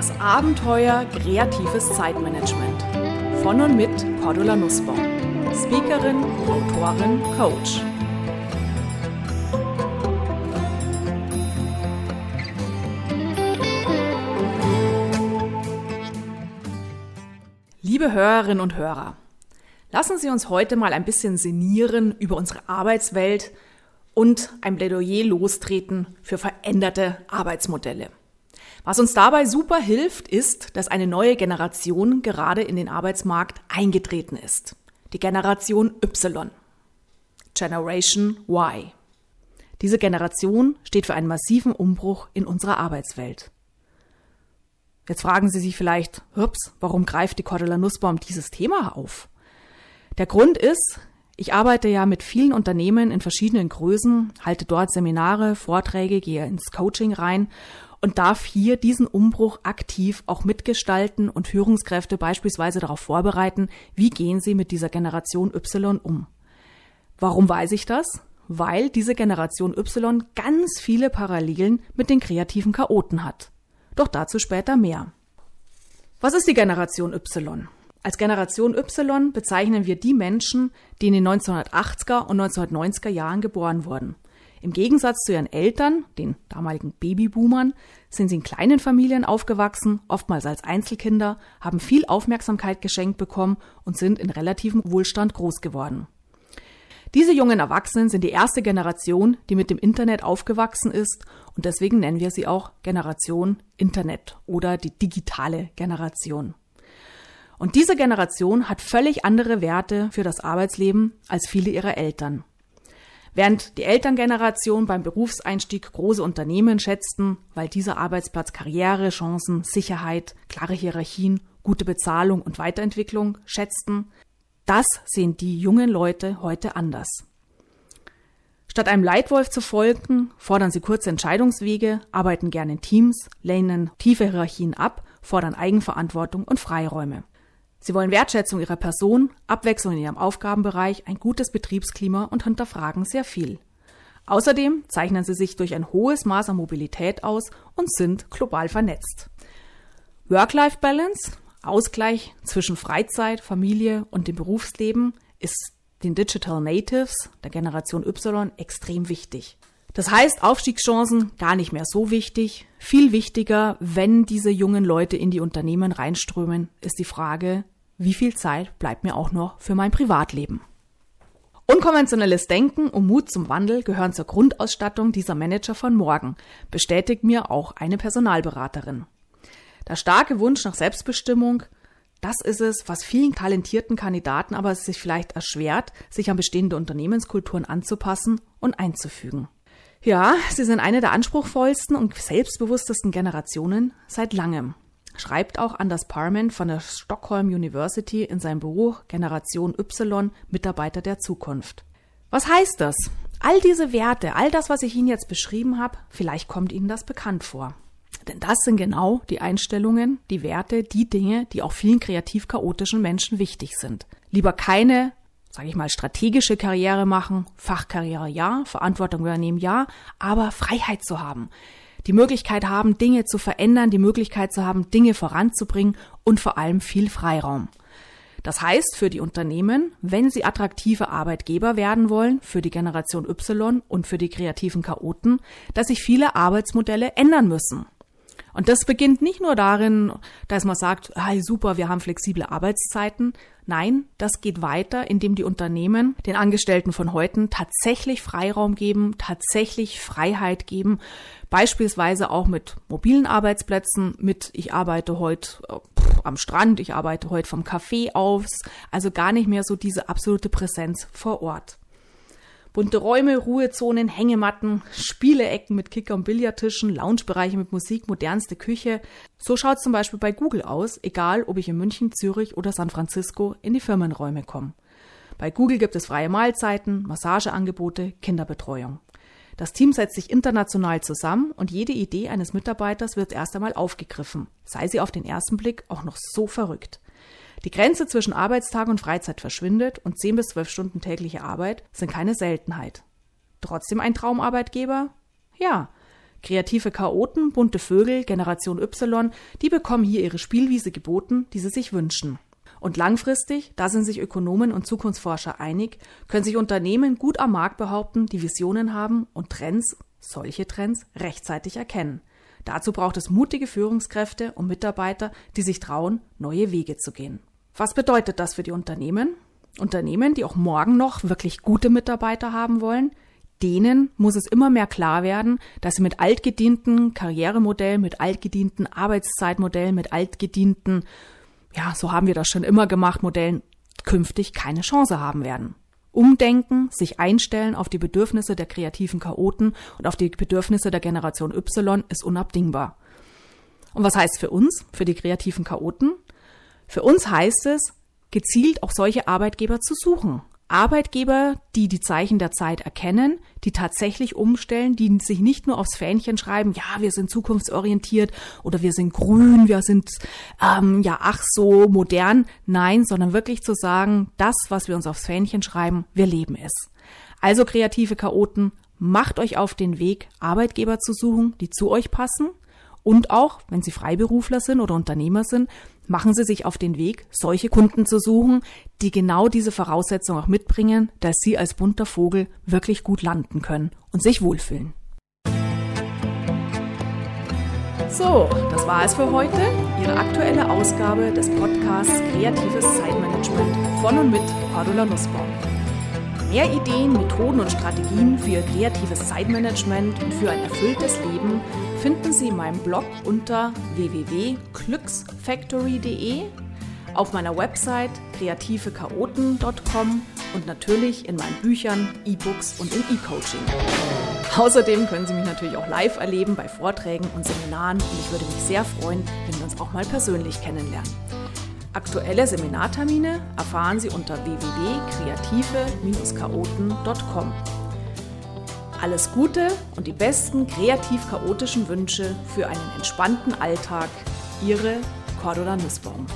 Das Abenteuer kreatives Zeitmanagement. Von und mit Cordula Nussbaum. Speakerin, Autorin, Coach. Liebe Hörerinnen und Hörer, lassen Sie uns heute mal ein bisschen sinnieren über unsere Arbeitswelt und ein Plädoyer lostreten für veränderte Arbeitsmodelle. Was uns dabei super hilft, ist, dass eine neue Generation gerade in den Arbeitsmarkt eingetreten ist. Die Generation Y. Generation Y. Diese Generation steht für einen massiven Umbruch in unserer Arbeitswelt. Jetzt fragen Sie sich vielleicht, hups, warum greift die Cordula Nussbaum dieses Thema auf? Der Grund ist, ich arbeite ja mit vielen Unternehmen in verschiedenen Größen, halte dort Seminare, Vorträge, gehe ins Coaching rein und darf hier diesen Umbruch aktiv auch mitgestalten und Führungskräfte beispielsweise darauf vorbereiten, wie gehen sie mit dieser Generation Y um. Warum weiß ich das? Weil diese Generation Y ganz viele Parallelen mit den kreativen Chaoten hat. Doch dazu später mehr. Was ist die Generation Y? Als Generation Y bezeichnen wir die Menschen, die in den 1980er und 1990er Jahren geboren wurden. Im Gegensatz zu ihren Eltern, den damaligen Babyboomern, sind sie in kleinen Familien aufgewachsen, oftmals als Einzelkinder, haben viel Aufmerksamkeit geschenkt bekommen und sind in relativem Wohlstand groß geworden. Diese jungen Erwachsenen sind die erste Generation, die mit dem Internet aufgewachsen ist und deswegen nennen wir sie auch Generation Internet oder die digitale Generation. Und diese Generation hat völlig andere Werte für das Arbeitsleben als viele ihrer Eltern. Während die Elterngeneration beim Berufseinstieg große Unternehmen schätzten, weil dieser Arbeitsplatz Karriere, Chancen, Sicherheit, klare Hierarchien, gute Bezahlung und Weiterentwicklung schätzten, das sehen die jungen Leute heute anders. Statt einem Leitwolf zu folgen, fordern sie kurze Entscheidungswege, arbeiten gerne in Teams, lehnen tiefe Hierarchien ab, fordern Eigenverantwortung und Freiräume. Sie wollen Wertschätzung ihrer Person, Abwechslung in ihrem Aufgabenbereich, ein gutes Betriebsklima und hinterfragen sehr viel. Außerdem zeichnen sie sich durch ein hohes Maß an Mobilität aus und sind global vernetzt. Work-Life-Balance, Ausgleich zwischen Freizeit, Familie und dem Berufsleben, ist den Digital Natives der Generation Y extrem wichtig. Das heißt, Aufstiegschancen gar nicht mehr so wichtig. Viel wichtiger, wenn diese jungen Leute in die Unternehmen reinströmen, ist die Frage, wie viel Zeit bleibt mir auch noch für mein Privatleben? Unkonventionelles Denken und Mut zum Wandel gehören zur Grundausstattung dieser Manager von morgen, bestätigt mir auch eine Personalberaterin. Der starke Wunsch nach Selbstbestimmung, das ist es, was vielen talentierten Kandidaten aber sich vielleicht erschwert, sich an bestehende Unternehmenskulturen anzupassen und einzufügen. Ja, sie sind eine der anspruchsvollsten und selbstbewusstesten Generationen seit langem. Schreibt auch Anders Parman von der Stockholm University in seinem Buch Generation Y Mitarbeiter der Zukunft. Was heißt das? All diese Werte, all das, was ich Ihnen jetzt beschrieben habe, vielleicht kommt Ihnen das bekannt vor. Denn das sind genau die Einstellungen, die Werte, die Dinge, die auch vielen kreativ chaotischen Menschen wichtig sind. Lieber keine sage ich mal, strategische Karriere machen, Fachkarriere ja, Verantwortung übernehmen ja, aber Freiheit zu haben. Die Möglichkeit haben, Dinge zu verändern, die Möglichkeit zu haben, Dinge voranzubringen und vor allem viel Freiraum. Das heißt für die Unternehmen, wenn sie attraktive Arbeitgeber werden wollen, für die Generation Y und für die kreativen Chaoten, dass sich viele Arbeitsmodelle ändern müssen. Und das beginnt nicht nur darin, dass man sagt, hey, super, wir haben flexible Arbeitszeiten. Nein, das geht weiter, indem die Unternehmen den Angestellten von heute tatsächlich Freiraum geben, tatsächlich Freiheit geben, beispielsweise auch mit mobilen Arbeitsplätzen, mit ich arbeite heute äh, am Strand, ich arbeite heute vom Café aus, also gar nicht mehr so diese absolute Präsenz vor Ort. Bunte Räume, Ruhezonen, Hängematten, Spieleecken mit Kicker- und Billardtischen, Loungebereiche mit Musik, modernste Küche. So schaut es zum Beispiel bei Google aus, egal ob ich in München, Zürich oder San Francisco in die Firmenräume komme. Bei Google gibt es freie Mahlzeiten, Massageangebote, Kinderbetreuung. Das Team setzt sich international zusammen und jede Idee eines Mitarbeiters wird erst einmal aufgegriffen, sei sie auf den ersten Blick auch noch so verrückt. Die Grenze zwischen Arbeitstag und Freizeit verschwindet und 10 bis 12 Stunden tägliche Arbeit sind keine Seltenheit. Trotzdem ein Traumarbeitgeber? Ja, Kreative Chaoten, bunte Vögel, Generation Y, die bekommen hier ihre Spielwiese geboten, die sie sich wünschen. Und langfristig, da sind sich Ökonomen und Zukunftsforscher einig, können sich Unternehmen gut am Markt behaupten, die Visionen haben und Trends, solche Trends, rechtzeitig erkennen. Dazu braucht es mutige Führungskräfte und Mitarbeiter, die sich trauen, neue Wege zu gehen. Was bedeutet das für die Unternehmen? Unternehmen, die auch morgen noch wirklich gute Mitarbeiter haben wollen, denen muss es immer mehr klar werden, dass sie mit altgedienten Karrieremodellen, mit altgedienten Arbeitszeitmodellen, mit altgedienten, ja, so haben wir das schon immer gemacht, Modellen künftig keine Chance haben werden. Umdenken, sich einstellen auf die Bedürfnisse der kreativen Chaoten und auf die Bedürfnisse der Generation Y ist unabdingbar. Und was heißt für uns, für die kreativen Chaoten? Für uns heißt es, gezielt auch solche Arbeitgeber zu suchen. Arbeitgeber, die die Zeichen der Zeit erkennen, die tatsächlich umstellen, die sich nicht nur aufs Fähnchen schreiben, ja, wir sind zukunftsorientiert oder wir sind grün, wir sind ähm, ja ach so modern, nein, sondern wirklich zu sagen, das, was wir uns aufs Fähnchen schreiben, wir leben es. Also kreative Chaoten, macht euch auf den Weg, Arbeitgeber zu suchen, die zu euch passen und auch, wenn Sie Freiberufler sind oder Unternehmer sind, machen Sie sich auf den Weg, solche Kunden zu suchen, die genau diese Voraussetzungen auch mitbringen, dass Sie als bunter Vogel wirklich gut landen können und sich wohlfühlen. So, das war es für heute. Ihre aktuelle Ausgabe des Podcasts Kreatives Zeitmanagement von und mit Cordula Nussbaum. Mehr Ideen, Methoden und Strategien für Ihr kreatives Zeitmanagement und für ein erfülltes Leben finden Sie in meinem Blog unter www.glücksfactory.de, auf meiner Website kreativechaoten.com und natürlich in meinen Büchern, E-Books und im E-Coaching. Außerdem können Sie mich natürlich auch live erleben bei Vorträgen und Seminaren und ich würde mich sehr freuen, wenn wir uns auch mal persönlich kennenlernen. Aktuelle Seminartermine erfahren Sie unter www.kreative-chaoten.com. Alles Gute und die besten kreativ-chaotischen Wünsche für einen entspannten Alltag. Ihre Cordula Nussbaum.